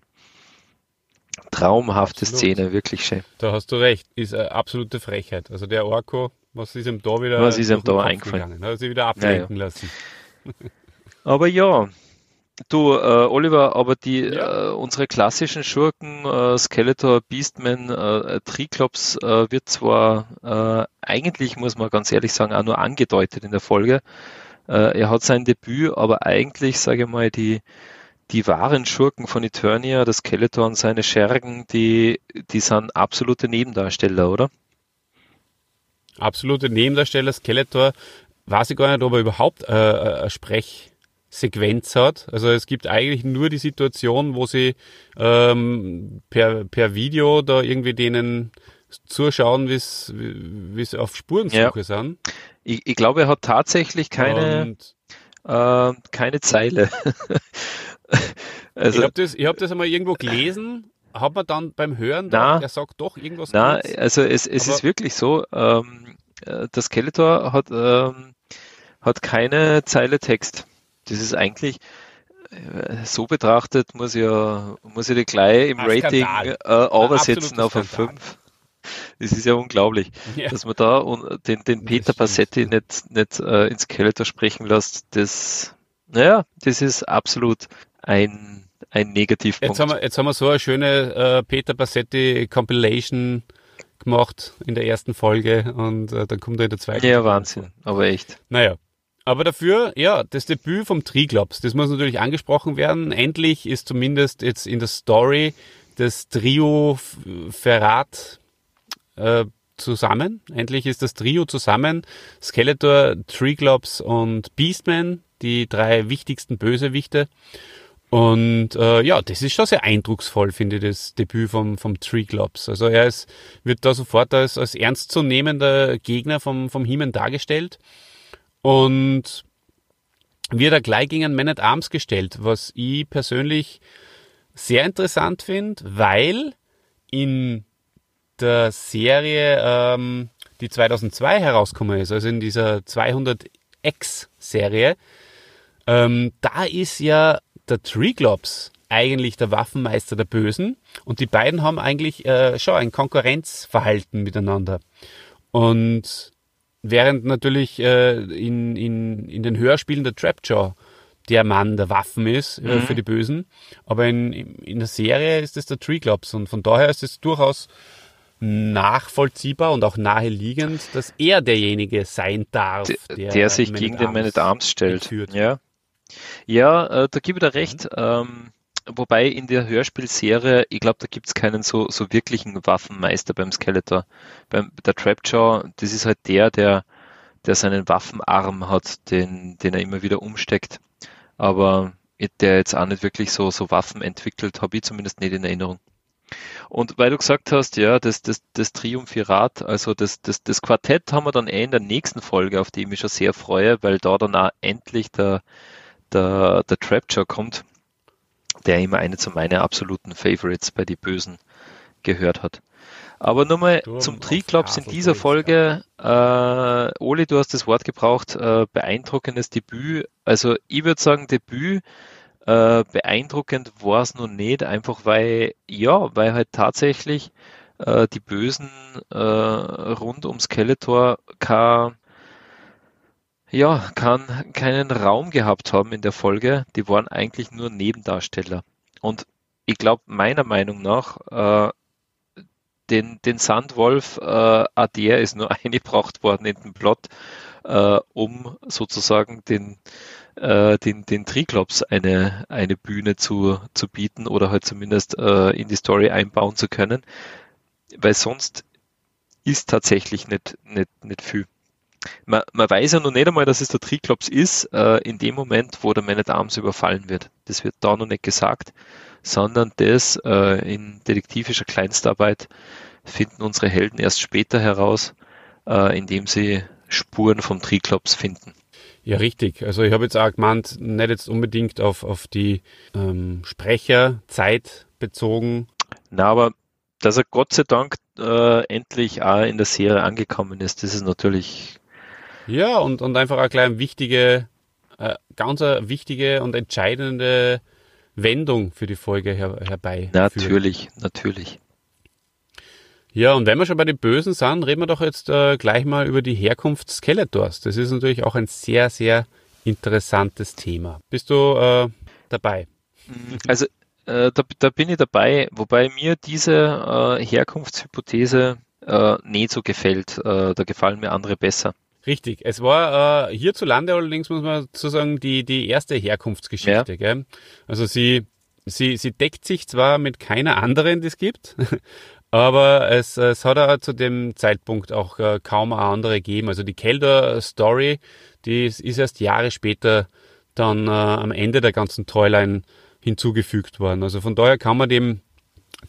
Traumhafte Absolut. Szene, wirklich schön. Da hast du recht, ist eine absolute Frechheit. Also der Orko, was ist ihm da wieder was ist ihm da eingefallen? Gegangen, hat sich wieder ablenken ja, ja. lassen. Aber ja, Du, äh, Oliver, aber die ja. äh, unsere klassischen Schurken, äh, Skeletor, Beastman, äh, Triclops, äh, wird zwar äh, eigentlich, muss man ganz ehrlich sagen, auch nur angedeutet in der Folge. Äh, er hat sein Debüt, aber eigentlich, sage ich mal, die, die wahren Schurken von Eternia, das Skeletor und seine Schergen, die, die sind absolute Nebendarsteller, oder? Absolute Nebendarsteller, Skeletor, weiß ich gar nicht, ob er überhaupt äh, äh Sprech Sequenz hat. Also es gibt eigentlich nur die Situation, wo sie ähm, per, per Video da irgendwie denen zuschauen, wie es auf Spurensuche ja. sind. Ich, ich glaube, er hat tatsächlich keine, äh, keine Zeile. also, ich habe das, hab das einmal irgendwo gelesen, hat man dann beim Hören gedacht, er sagt doch irgendwas. Nein, also es, es ist wirklich so, ähm, äh, das Skeletor hat, ähm, hat keine Zeile Text das ist eigentlich äh, so betrachtet, muss ja, muss ich die gleich im Rating äh, übersetzen auf ein 5. Das ist ja unglaublich, ja. dass man da den, den Peter Passetti nicht, nicht äh, ins Skeletor sprechen lässt. Das, naja, das ist absolut ein, ein Negativpunkt. Jetzt haben wir, jetzt haben wir so eine schöne äh, Peter Passetti Compilation gemacht in der ersten Folge und äh, dann kommt er in der zweiten. Ja, Wahnsinn, aber echt. Naja, aber dafür, ja, das Debüt vom Triglops, das muss natürlich angesprochen werden. Endlich ist zumindest jetzt in der Story das Trio Verrat äh, zusammen. Endlich ist das Trio zusammen. Skeletor, Triglops und Beastman, die drei wichtigsten Bösewichte. Und äh, ja, das ist schon sehr eindrucksvoll, finde ich, das Debüt vom, vom Triglops. Also er ist, wird da sofort als, als ernstzunehmender Gegner vom, vom He-Man dargestellt und wird er gleich gegen einen Man at Arms gestellt, was ich persönlich sehr interessant finde, weil in der Serie, ähm, die 2002 herausgekommen ist, also in dieser 200X-Serie, ähm, da ist ja der Triglops eigentlich der Waffenmeister der Bösen und die beiden haben eigentlich äh, schon ein Konkurrenzverhalten miteinander. Und während natürlich äh, in, in, in den Hörspielen der Trapjaw der Mann der Waffen ist äh, mhm. für die Bösen, aber in, in der Serie ist es der Triglops und von daher ist es durchaus nachvollziehbar und auch naheliegend, dass er derjenige sein darf, der, der sich gegen den Man at Arms stellt. Ja, ja äh, da gebe ich dir recht. Ähm, wobei in der Hörspielserie, ich glaube, da gibt es keinen so, so wirklichen Waffenmeister beim Skeletor. Beim, der Trapjaw, das ist halt der, der, der seinen Waffenarm hat, den, den er immer wieder umsteckt. Aber der jetzt auch nicht wirklich so, so Waffen entwickelt, habe ich zumindest nicht in Erinnerung. Und weil du gesagt hast, ja, das, das, das Triumphirat, also das, das, das Quartett haben wir dann eh in der nächsten Folge, auf die ich mich schon sehr freue, weil da dann auch endlich der, der, der Trapture kommt, der immer eine zu meinen absoluten Favorites bei die Bösen gehört hat. Aber nochmal zum Triklops in dieser Folge. Äh, Oli, du hast das Wort gebraucht, äh, beeindruckendes Debüt. Also ich würde sagen, Debüt äh, beeindruckend war es noch nicht, einfach weil, ja, weil halt tatsächlich äh, die Bösen äh, rund um Skeletor kein, ja, kann, keinen Raum gehabt haben in der Folge. Die waren eigentlich nur Nebendarsteller. Und ich glaube, meiner Meinung nach, äh, den, den Sandwolf äh, ADR ist nur eingebracht worden in den Plot, äh, um sozusagen den äh, den, den Triklops eine, eine Bühne zu, zu bieten oder halt zumindest äh, in die Story einbauen zu können, weil sonst ist tatsächlich nicht, nicht, nicht viel. Man, man weiß ja noch nicht einmal, dass es der Triklops ist, äh, in dem Moment, wo der Man at Arms überfallen wird. Das wird da noch nicht gesagt, sondern das äh, in detektivischer Kleinstarbeit finden unsere Helden erst später heraus, äh, indem sie Spuren vom Triklops finden. Ja, richtig. Also ich habe jetzt auch gemeint, nicht jetzt unbedingt auf, auf die ähm, Sprecherzeit bezogen. Na, aber dass er Gott sei Dank äh, endlich auch in der Serie angekommen ist, das ist natürlich. Ja, und, und einfach eine kleine wichtige, äh, ganz eine wichtige und entscheidende Wendung für die Folge her, herbei. Natürlich, natürlich. Ja, und wenn wir schon bei den Bösen sind, reden wir doch jetzt äh, gleich mal über die Herkunft Skeletors. Das ist natürlich auch ein sehr, sehr interessantes Thema. Bist du äh, dabei? Mhm. Also äh, da, da, bin ich dabei, wobei mir diese äh, Herkunftshypothese äh, nicht so gefällt. Äh, da gefallen mir andere besser. Richtig. Es war äh, hierzulande allerdings, muss man so sagen, die, die erste Herkunftsgeschichte. Ja. Gell? Also sie, sie, sie deckt sich zwar mit keiner anderen, die es gibt, aber es, es hat auch zu dem Zeitpunkt auch äh, kaum eine andere gegeben. Also die Kelder-Story, die ist, ist, erst Jahre später dann äh, am Ende der ganzen Toyline hinzugefügt worden. Also von daher kann man dem,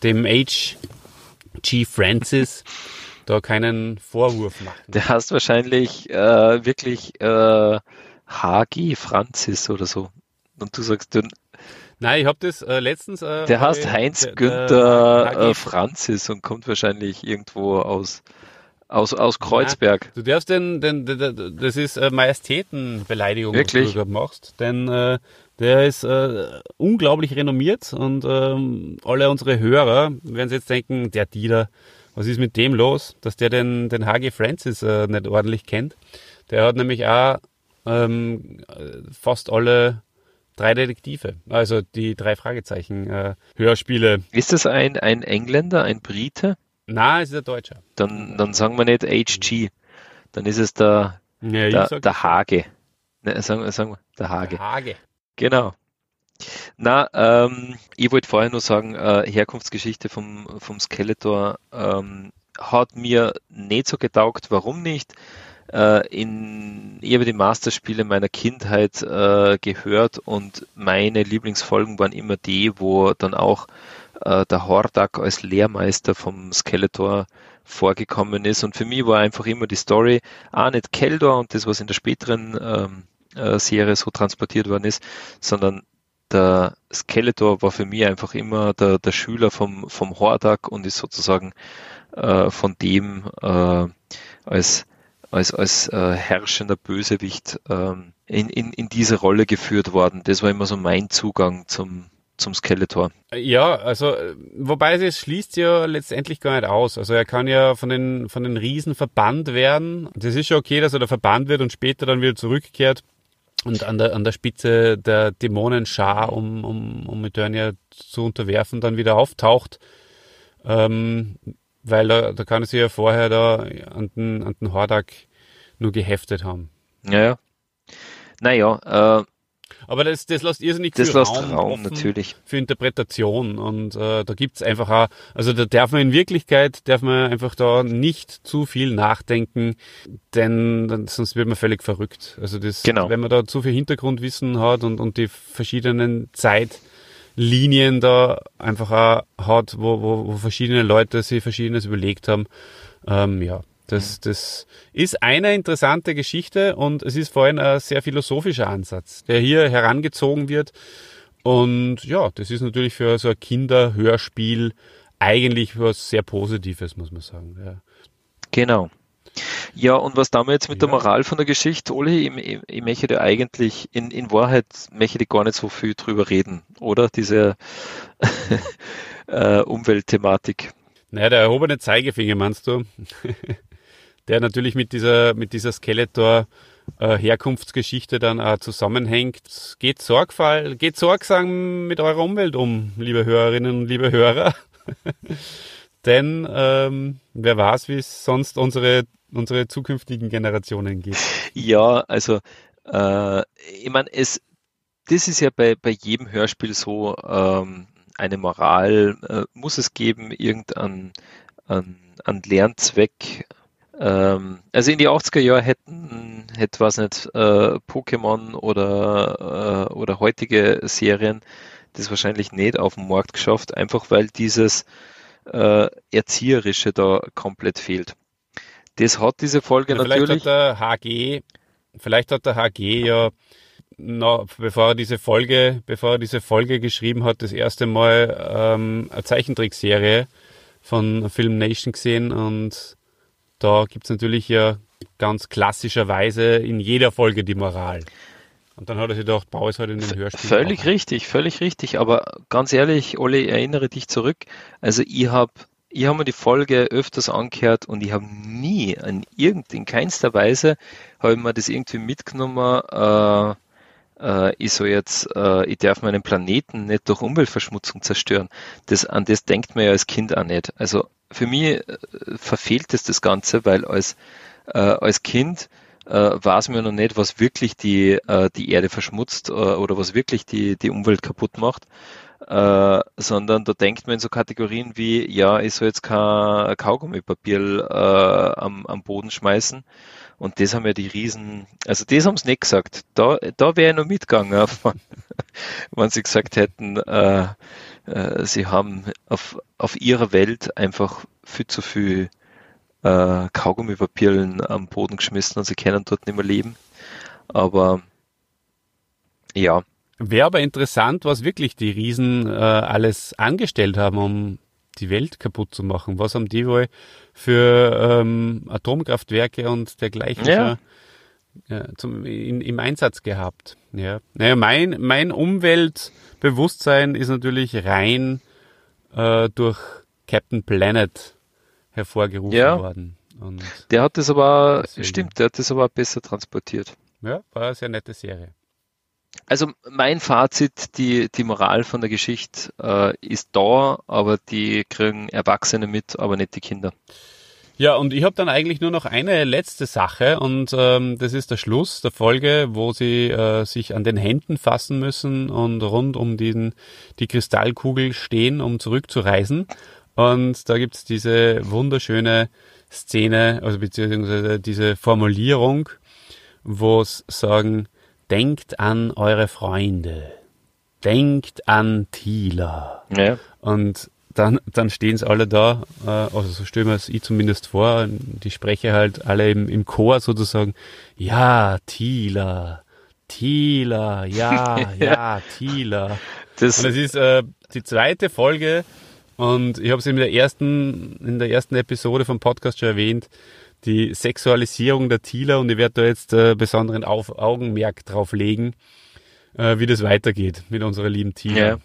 dem H.G. Francis da keinen Vorwurf machen. Der heißt wahrscheinlich äh, wirklich äh, H.G. Francis oder so. Und du sagst, du, Nein, ich habe das äh, letztens. Äh, der heißt Heinz Günther äh, Franzis und kommt wahrscheinlich irgendwo aus, aus, aus Kreuzberg. Ja, du darfst den, den, den, das ist äh, Majestätenbeleidigung, Wirklich? was du machst. Denn äh, der ist äh, unglaublich renommiert und ähm, alle unsere Hörer werden sich jetzt denken, der Dieter, was ist mit dem los, dass der den, den HG Francis äh, nicht ordentlich kennt. Der hat nämlich auch ähm, fast alle Drei Detektive, also die drei Fragezeichen äh, Hörspiele. Ist das ein, ein Engländer, ein Brite? Na, es ist ein Deutscher. Dann, dann sagen wir nicht HG. Dann ist es der, ja, der, der Hage. Ne, sagen, sagen wir, der Hage. Der Hage. Genau. Na, ähm, ich wollte vorher nur sagen, äh, Herkunftsgeschichte vom, vom Skeletor. Ähm, hat mir nicht so getaugt. Warum nicht? Äh, in, ich habe die Masterspiele meiner Kindheit äh, gehört und meine Lieblingsfolgen waren immer die, wo dann auch äh, der Hordak als Lehrmeister vom Skeletor vorgekommen ist. Und für mich war einfach immer die Story, auch nicht Keldor und das, was in der späteren ähm, äh, Serie so transportiert worden ist, sondern der Skeletor war für mich einfach immer der, der Schüler vom, vom Hordak und ist sozusagen äh, von dem äh, als als, als äh, herrschender Bösewicht ähm, in, in, in diese Rolle geführt worden. Das war immer so mein Zugang zum, zum Skeletor. Ja, also wobei es schließt ja letztendlich gar nicht aus. Also er kann ja von den von den Riesen verbannt werden. Das ist ja okay, dass er da verbannt wird und später dann wieder zurückkehrt und an der an der Spitze der Dämonenschar, um um um Eternia zu unterwerfen, dann wieder auftaucht. Ähm, weil da, da kann sie ja vorher da an den, an den Hordak nur geheftet haben. Ja, ja. Naja, äh, aber das, das lässt irrsinnig das viel lässt Raum, Raum natürlich. für Interpretation und äh, da gibt's einfach auch, also da darf man in Wirklichkeit, darf man einfach da nicht zu viel nachdenken, denn sonst wird man völlig verrückt. Also das, Genau. wenn man da zu viel Hintergrundwissen hat und, und die verschiedenen Zeitlinien da einfach auch hat, wo, wo, wo verschiedene Leute sich Verschiedenes überlegt haben, ähm, ja, das, das ist eine interessante Geschichte und es ist vor allem ein sehr philosophischer Ansatz, der hier herangezogen wird. Und ja, das ist natürlich für so ein Kinderhörspiel eigentlich was sehr Positives, muss man sagen. Ja. Genau. Ja, und was damit jetzt mit der Ja. Moral von der Geschichte, Oli, ich, ich, ich möchte da eigentlich, in, in Wahrheit möchte ich gar nicht so viel drüber reden, oder? Diese äh, Umweltthematik. Naja, der erhobene Zeigefinger, meinst du? der natürlich mit dieser, mit dieser Skeletor äh, Herkunftsgeschichte dann auch zusammenhängt. Geht Sorgfalt, geht sorgsam mit eurer Umwelt um, liebe Hörerinnen und liebe Hörer. Denn ähm, wer weiß, wie es sonst unsere, unsere zukünftigen Generationen geht. Ja, also äh, ich meine, es, das ist ja bei, bei jedem Hörspiel so, ähm, eine Moral äh, muss es geben, irgendein an, an Lernzweck. Ähm, also in die 80er Jahre hätten, hätte was nicht, äh, Pokémon oder, äh, oder heutige Serien das wahrscheinlich nicht auf den Markt geschafft, einfach weil dieses äh, Erzieherische da komplett fehlt. Das hat diese Folge Ja, vielleicht natürlich. hat der HG, vielleicht hat der HG ja, na, bevor er diese Folge, bevor er diese Folge geschrieben hat, das erste Mal ähm, eine Zeichentrickserie von Film Nation gesehen und da gibt's natürlich ja ganz klassischerweise in jeder Folge die Moral. Und dann hat er sich gedacht, baue es halt in den Hörspiel. Völlig auch. richtig, völlig richtig. Aber ganz ehrlich, Olli, erinnere dich zurück. Also ich habe ich hab mir die Folge öfters angehört und ich habe nie in irgend, in keinster Weise habe ich mir das irgendwie mitgenommen, äh, äh, ich so jetzt, äh, ich darf meinen Planeten nicht durch Umweltverschmutzung zerstören. Das, an das denkt man ja als Kind auch nicht. Also für mich äh, verfehlt es das Ganze, weil als, äh, als Kind äh, weiß man noch nicht, was wirklich die, äh, die Erde verschmutzt äh, oder was wirklich die, die Umwelt kaputt macht, äh, sondern da denkt man in so Kategorien wie, ja, ich soll jetzt kein Kaugummipapier äh, am, am Boden schmeißen. Und das haben ja die Riesen, also das haben sie nicht gesagt. Da, da wäre ich noch mitgegangen, wenn, sie gesagt hätten, äh, äh, sie haben auf, auf ihrer Welt einfach viel zu viel äh, Kaugummipapieren am Boden geschmissen und sie können dort nicht mehr leben. Aber ja, Wäre aber interessant, was wirklich die Riesen äh, alles angestellt haben, um die Welt kaputt zu machen. Was haben die wohl für ähm, Atomkraftwerke und dergleichen Ja. schon, äh, zum, in, im Einsatz gehabt? Ja. Naja, mein, mein Umweltbewusstsein ist natürlich rein äh, durch Captain Planet hervorgerufen Ja. worden. Und der hat das aber, Deswegen. stimmt, der hat das aber besser transportiert. ja, war eine sehr nette Serie. Also mein Fazit, die, die Moral von der Geschichte äh, ist da, aber die kriegen Erwachsene mit, aber nicht die Kinder. Ja, und ich habe dann eigentlich nur noch eine letzte Sache und ähm, das ist der Schluss der Folge, wo sie äh, sich an den Händen fassen müssen und rund um den, die Kristallkugel stehen, um zurückzureisen. Und da gibt's diese wunderschöne Szene, also beziehungsweise diese Formulierung, wo es sagen, denkt an eure Freunde, denkt an Thieler. Ja. Und dann, dann stehen sie alle da, äh, also so stellen wir es ich zumindest vor, die sprechen halt alle im, im Chor sozusagen, ja, Thieler, Thieler, ja, ja, Thieler. Das, Und es ist äh, die zweite Folge und ich habe es in der ersten, in der ersten Episode vom Podcast schon erwähnt, die Sexualisierung der Thieler und ich werde da jetzt äh, besonderen Auf Augenmerk drauf legen, äh, wie das weitergeht mit unserer lieben Thieler. Ja.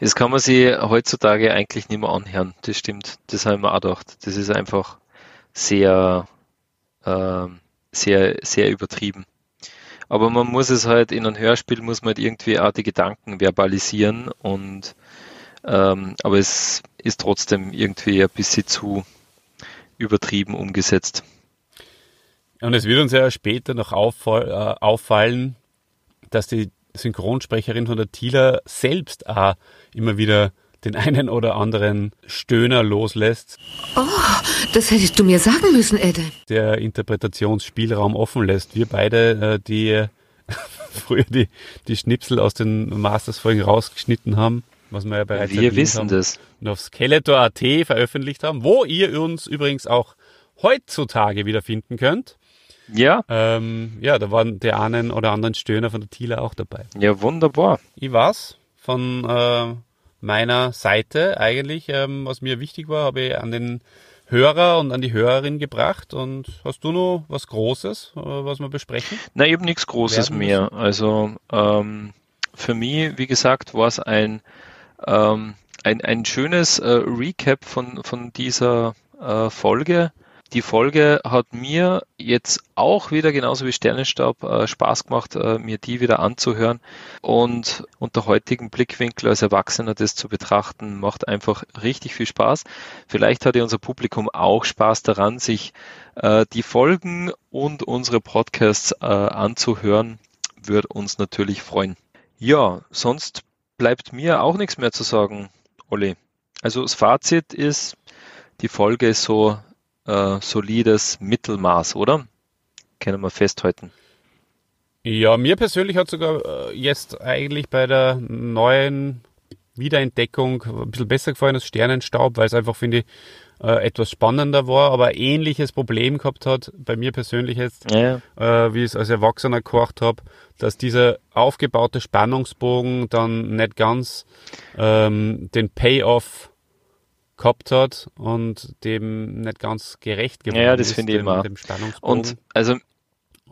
Das kann man sich heutzutage eigentlich nicht mehr anhören. Das stimmt. Das habe ich mir auch gedacht. Das ist einfach sehr, ähm, sehr, sehr übertrieben. Aber man muss es halt in einem Hörspiel muss man halt irgendwie auch die Gedanken verbalisieren und ähm, aber es ist trotzdem irgendwie ein bisschen zu übertrieben umgesetzt. Und es wird uns ja später noch äh, auffallen, dass die Synchronsprecherin von der Thieler selbst auch immer wieder den einen oder anderen Stöhner loslässt, Das hättest du mir sagen müssen, Edde. der Interpretationsspielraum offen lässt. Wir beide, äh, die äh, früher die, die Schnipsel aus den Masters-Folgen rausgeschnitten haben, was wir ja bereits Wir wissen haben, das. und auf Skeletor.at veröffentlicht haben, wo ihr uns übrigens auch heutzutage wiederfinden könnt. Ja, Ähm, ja, da waren der einen oder anderen Stöhner von der Thieler auch dabei. ja, wunderbar. Ich war's von äh, meiner Seite eigentlich, ähm, was mir wichtig war, habe ich an den Hörer und an die Hörerin gebracht. Und hast du noch was Großes, äh, was wir besprechen? Na, eben nichts Großes mehr. Also ähm, für mich, wie gesagt, war es ein, ähm, ein, ein schönes äh, Recap von, von dieser äh, Folge. Die Folge hat mir jetzt auch wieder, genauso wie Sternenstaub, äh, Spaß gemacht, äh, mir die wieder anzuhören. Und unter heutigen Blickwinkel als Erwachsener das zu betrachten, macht einfach richtig viel Spaß. Vielleicht hat ja unser Publikum auch Spaß daran, sich äh, die Folgen und unsere Podcasts anzuhören, würde uns natürlich freuen. Ja, sonst bleibt mir auch nichts mehr zu sagen, Olli. Also das Fazit ist, die Folge ist so äh, solides Mittelmaß, oder? Können wir festhalten. Ja, mir persönlich hat sogar äh, jetzt eigentlich bei der neuen Wiederentdeckung ein bisschen besser gefallen als Sternenstaub, weil es einfach, finde ich, äh, etwas spannender war, aber ein ähnliches Problem gehabt hat, bei mir persönlich jetzt, Ja, äh, wie ich es als Erwachsener gekocht habe, dass dieser aufgebaute Spannungsbogen dann nicht ganz ähm, den Payoff gehabt hat und dem nicht ganz gerecht geworden Ja, das ist, finde ich dem, immer. dem Spannungsbogen. und also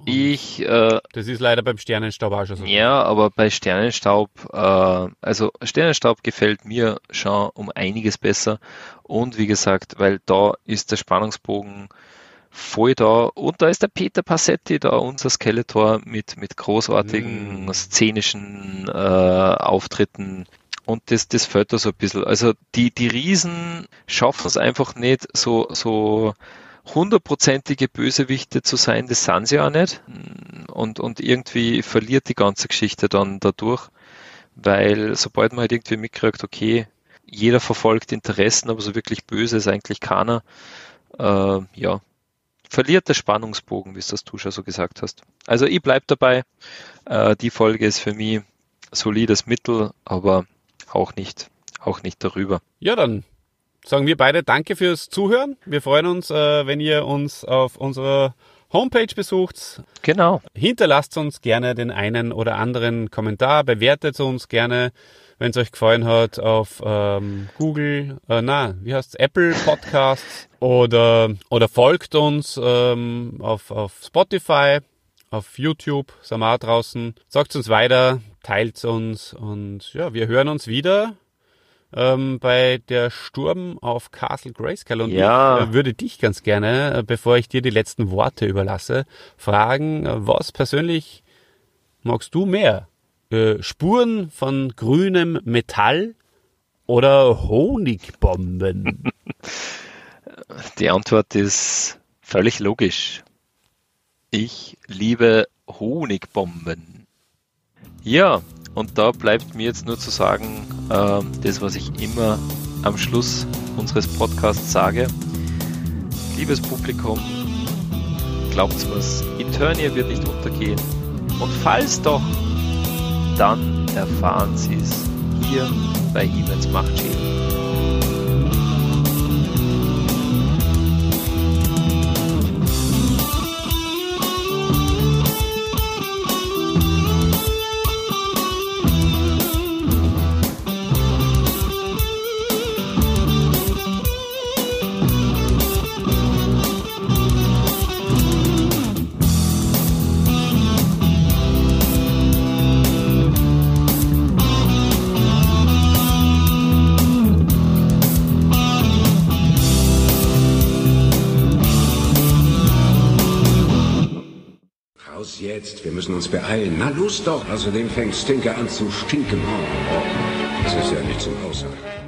ich äh, das ist leider beim Sternenstaub auch schon so. Ja, aber bei Sternenstaub, äh, also Sternenstaub gefällt mir schon um einiges besser. Und wie gesagt, weil da ist der Spannungsbogen voll da. Und da ist der Peter Passetti da, unser Skeletor, mit, mit großartigen Mm. szenischen äh, Auftritten. Und das, das fällt da so ein bisschen. Also die, die Riesen schaffen es einfach nicht, so, so hundertprozentige Bösewichte zu sein, das sind sie auch nicht. Und, und irgendwie verliert die ganze Geschichte dann dadurch, weil sobald man halt irgendwie mitkriegt, okay, jeder verfolgt Interessen, aber so wirklich böse ist eigentlich keiner, äh, ja, verliert der Spannungsbogen, wie es das du schon so gesagt hast. Also ich bleib dabei, äh, die Folge ist für mich solides Mittel, aber auch nicht, auch nicht darüber. Ja, dann sagen wir beide Danke fürs Zuhören. Wir freuen uns, äh, wenn ihr uns auf unserer Homepage besucht. Genau. Hinterlasst uns gerne den einen oder anderen Kommentar, bewertet uns gerne, wenn es euch gefallen hat, auf ähm, Google, äh, na, wie heißt's, Apple Podcasts oder, oder folgt uns ähm, auf, auf Spotify, auf YouTube, sind wir auch draußen. Sagt uns weiter, teilt uns und ja, wir hören uns wieder ähm, bei der Sturm auf Castle Grayskull. Und Ja. ich äh, würde dich ganz gerne, äh, bevor ich dir die letzten Worte überlasse, fragen, äh, was persönlich magst du mehr? Äh, Spuren von grünem Metall oder Honigbomben? Die Antwort ist völlig logisch. Ich liebe Honigbomben. Ja, und da bleibt mir jetzt nur zu sagen, ähm, das, was ich immer am Schluss unseres Podcasts sage, liebes Publikum, glaubt mir's, Eternia wird nicht untergehen. Und falls doch, dann erfahren Sie es hier bei Events Machtschild. Uns beeilen. Na los doch. Außerdem fängt Stinker an zu stinken. Oh, das ist ja nicht zum Aushalten.